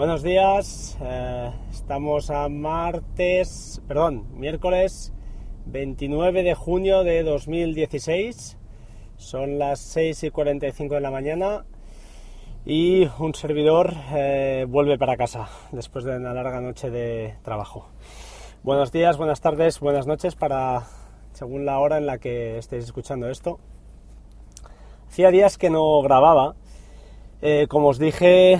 Buenos días, eh, estamos a martes, perdón, miércoles 29 de junio de 2016, son las 6 y 45 de la mañana y un servidor eh, vuelve para casa después de una larga noche de trabajo. Buenos días, buenas tardes, buenas noches para según la hora en la que estéis escuchando esto. Hacía días que no grababa, eh, como os dije,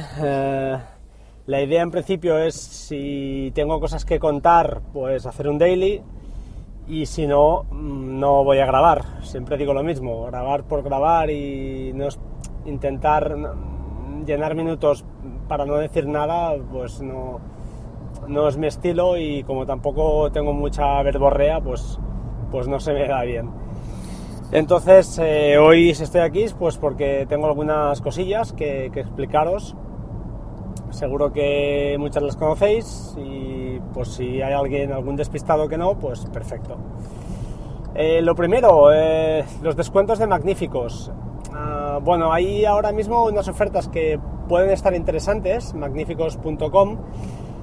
la idea en principio es si tengo cosas que contar, pues hacer un daily y si no, mm, no voy a grabar. Siempre digo lo mismo, grabar por grabar y no intentar llenar minutos para no decir nada, pues no, no es mi estilo y como tampoco tengo mucha verborrea, pues, pues no se me da bien. Entonces, eh, hoy estoy aquí pues porque tengo algunas cosillas que, explicaros. Seguro que muchas las conocéis y pues si hay alguien, algún despistado que no, pues perfecto. Eh, lo primero, eh, los descuentos de magníficos. Ah, bueno, hay ahora mismo unas ofertas que pueden estar interesantes, magníficos.com.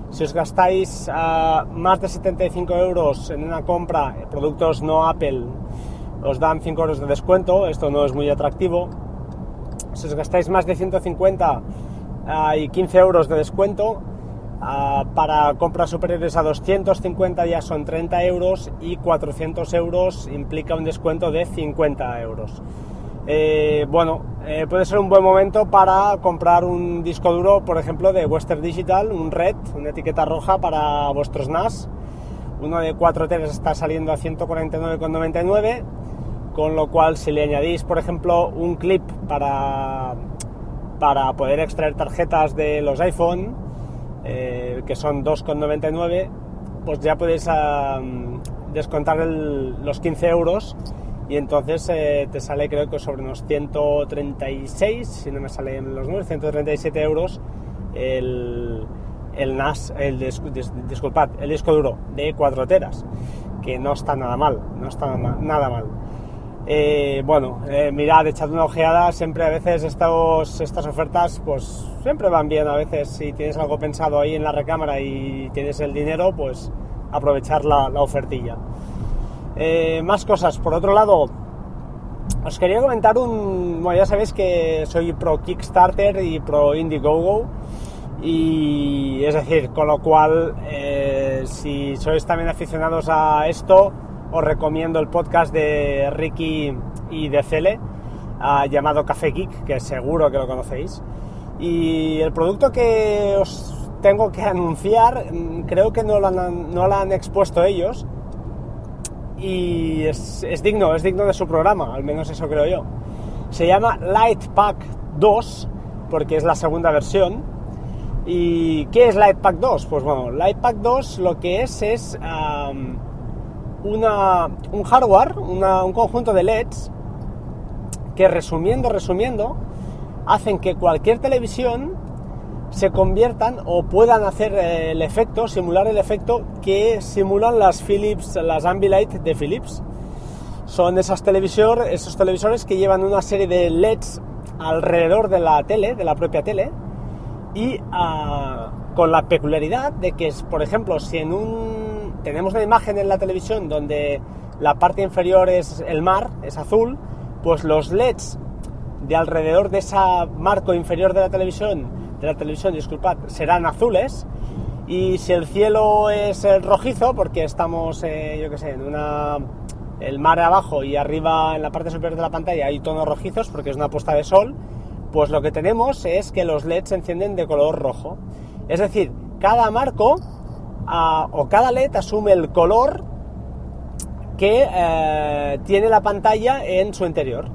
Si os gastáis ah, más de 75 euros en una compra, productos no Apple, os dan 5 euros de descuento, esto no es muy atractivo. Si os gastáis más de 150 hay 15 euros de descuento. Ah, para compras superiores a 250 ya son 30 euros y 400 euros implica un descuento de 50 euros. Eh, bueno, eh, puede ser un buen momento para comprar un disco duro, por ejemplo, de Western Digital, un Red, una etiqueta roja para vuestros NAS. Uno de 4 teras está saliendo a 149,99 con lo cual si le añadís, por ejemplo, un clip para, para poder extraer tarjetas de los iPhone, eh, que son 2,99, pues ya podéis descontar los 15 euros y entonces eh, te sale creo que sobre unos 136, si no me salen los números, 137 euros el, NAS, el, disculpad, el disco duro de 4 teras, que no está nada mal, no está nada mal. Eh, bueno, eh, mirad, echad una ojeada, siempre a veces estas ofertas pues siempre van bien, a veces si tienes algo pensado ahí en la recámara y tienes el dinero, pues aprovechar la, ofertilla. Eh, más cosas, por otro lado, os quería comentar un... Bueno, ya sabéis que soy pro Kickstarter y pro Indiegogo. Y es decir, con lo cual si sois también aficionados a esto, os recomiendo el podcast de Ricky y de Cele, ah, llamado Café Geek, que seguro que lo conocéis. Y el producto que os tengo que anunciar, mm, creo que no lo han, no lo han expuesto ellos. Y es, es, digno, es digno de su programa, al menos eso creo yo. Se llama Lightpack 2, porque es la segunda versión. ¿Y qué es Lightpack 2? Pues bueno, Lightpack 2 lo que es es un hardware, un conjunto de LEDs que resumiendo, resumiendo, hacen que cualquier televisión se conviertan o puedan hacer eh, el efecto, simular el efecto que simulan las Philips, las Ambilight de Philips. Son esas televisor, esos televisores que llevan una serie de LEDs alrededor de la tele, de la propia tele, y ah, con la peculiaridad de que, por ejemplo, si en un tenemos una imagen en la televisión donde la parte inferior es el mar, es azul, pues los LEDs de alrededor de ese marco inferior de la televisión, de la televisión, disculpad, serán azules. Y si el cielo es rojizo, porque estamos, eh, yo qué sé, en una, el mar abajo y arriba en la parte superior de la pantalla hay tonos rojizos porque es una puesta de sol, pues lo que tenemos es que los LEDs se encienden de color rojo. Es decir, cada marco o cada LED asume el color que eh, tiene la pantalla en su interior.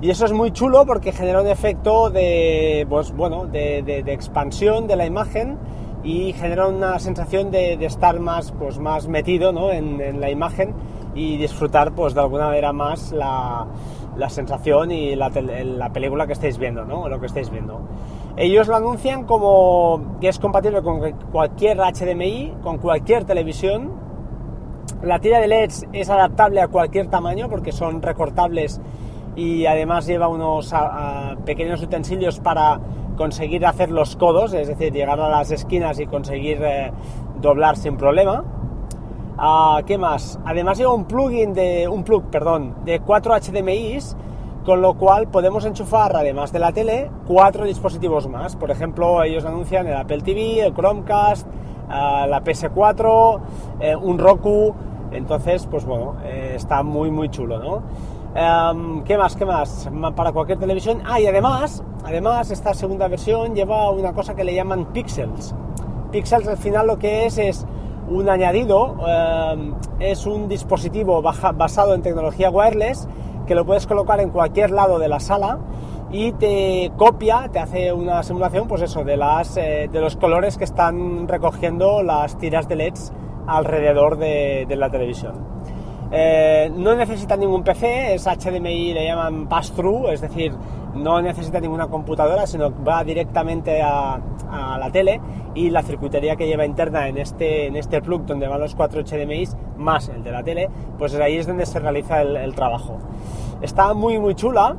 Y eso es muy chulo porque genera un efecto de, pues, bueno, de, expansión de la imagen y genera una sensación de, estar más, pues, más metido en, la imagen y disfrutar pues, de alguna manera más la, sensación y la, la, película que estáis viendo, ¿no? lo que estáis viendo. Ellos lo anuncian como que es compatible con cualquier HDMI, con cualquier televisión. La tira de LEDs es adaptable a cualquier tamaño porque son recortables y además lleva unos pequeños utensilios para conseguir hacer los codos, es decir, llegar a las esquinas y conseguir eh, doblar sin problema. Ah, ¿Qué más? Además lleva un plugin de un plug, perdón, de 4 HDMIs, con lo cual podemos enchufar, además de la tele, cuatro dispositivos más. Por ejemplo, ellos anuncian el Apple TV, el Chromecast, ah, la PS4, eh, un Roku. Entonces, pues bueno, eh, está muy muy chulo, ¿no? Em, ¿Qué más? ¿Qué más? Para cualquier televisión. Ah, y además, además esta segunda versión lleva una cosa que le llaman pixels. Pixels al final lo que es es un añadido, em, es un dispositivo basado en tecnología wireless que lo puedes colocar en cualquier lado de la sala y te copia, te hace una simulación, pues eso, de, las, eh, de los colores que están recogiendo las tiras de LEDs alrededor de la televisión. Eh, no necesita ningún PC, es HDMI, le llaman pass-through, es decir, no necesita ninguna computadora, sino va directamente a, la tele y la circuitería que lleva interna en este, en este plug donde van los cuatro HDMI más el de la tele, pues ahí es donde se realiza el, trabajo. Está muy muy chula,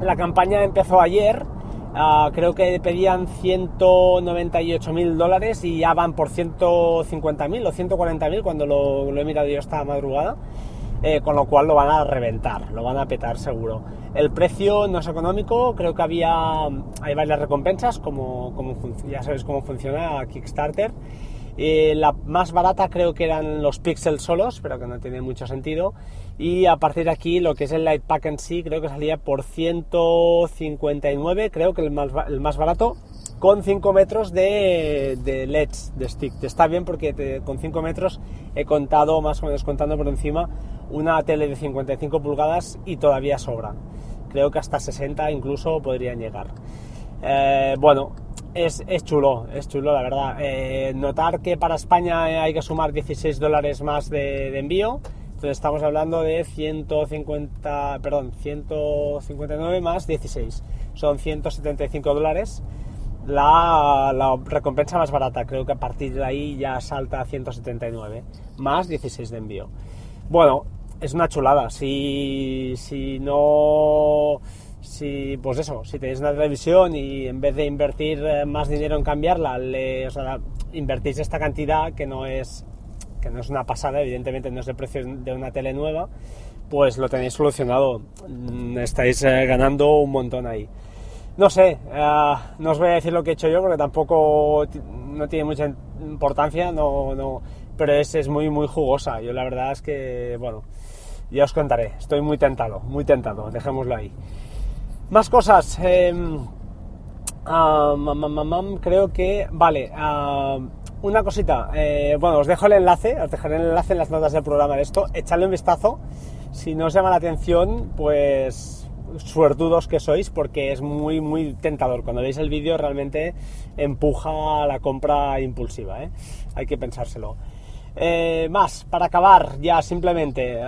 la campaña empezó ayer Ah, creo que pedían 198 mil dólares y ya van por 150 mil o 140 mil cuando lo, he mirado yo esta madrugada. Eh, con lo cual lo van a reventar, lo van a petar seguro. El precio no es económico, creo que había hay varias recompensas, como, como ya sabéis cómo funciona Kickstarter. Eh, la más barata creo que eran los píxeles solos, pero que no tiene mucho sentido. Y a partir de aquí, lo que es el Light Pack en sí, creo que salía por 159, creo que el más, el más barato, con 5 metros de, de, LEDs, de stick. Está bien porque con 5 metros he contado, más o menos contando por encima, una tele de 55 pulgadas y todavía sobra. Creo que hasta 60 incluso podrían llegar. Eh, bueno, es, chulo, es chulo, la verdad. Eh, notar que para España hay que sumar 16 dólares más de, envío. Entonces estamos hablando de 150, perdón, 159 más 16. Son 175 dólares. La, recompensa más barata, creo que a partir de ahí ya salta a 179, más 16 de envío. Bueno, es una chulada. Si, si no si, pues eso, si tenéis una televisión y en vez de invertir eh, más dinero en cambiarla, le, invertís esta cantidad que no es que no es una pasada, evidentemente no es el precio de una tele nueva, pues lo tenéis solucionado. Mm, estáis eh, ganando un montón ahí. No sé, eh, no os voy a decir lo que he hecho yo porque tampoco no tiene mucha importancia, no, no, pero es, es muy, muy jugosa. Yo la verdad es que, bueno, ya os contaré. Estoy muy tentado, muy tentado, dejémoslo ahí. Más cosas. Em, creo que. Vale. una cosita. Eh, bueno, os dejo el enlace. Os dejaré el enlace en las notas del programa de esto. Echadle un vistazo. Si no os llama la atención, pues suertudos que sois porque es muy muy tentador. Cuando veis el vídeo realmente empuja la compra impulsiva. ¿eh? Hay que pensárselo. Eh, más, para acabar ya simplemente.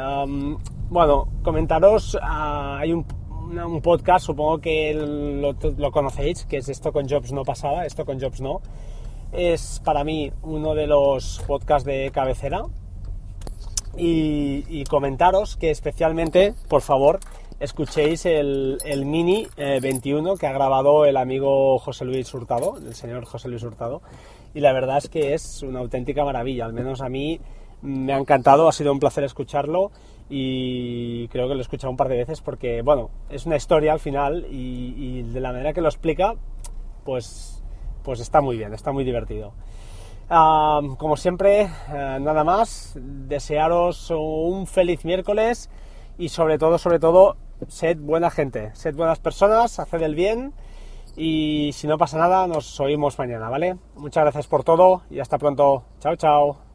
bueno, comentaros. Ah, hay un un podcast, supongo que lo, conocéis, que es Esto con Jobs no pasaba, Esto con Jobs no. Es para mí uno de los podcasts de cabecera. Y, comentaros que especialmente, por favor, escuchéis el, Mini 21 eh, que ha grabado el amigo José Luis Hurtado, el señor José Luis Hurtado. Y la verdad es que es una auténtica maravilla, al menos a mí me ha encantado, ha sido un placer escucharlo y creo que lo he escuchado un par de veces porque, bueno, es una historia al final y, de la manera que lo explica, pues, pues está muy bien, está muy divertido. como siempre, eh, nada más, desearos un feliz miércoles y sobre todo, sobre todo, sed buena gente, sed buenas personas, haced el bien y si no pasa nada, nos oímos mañana, ¿vale? Muchas gracias por todo y hasta pronto. Chao, chao.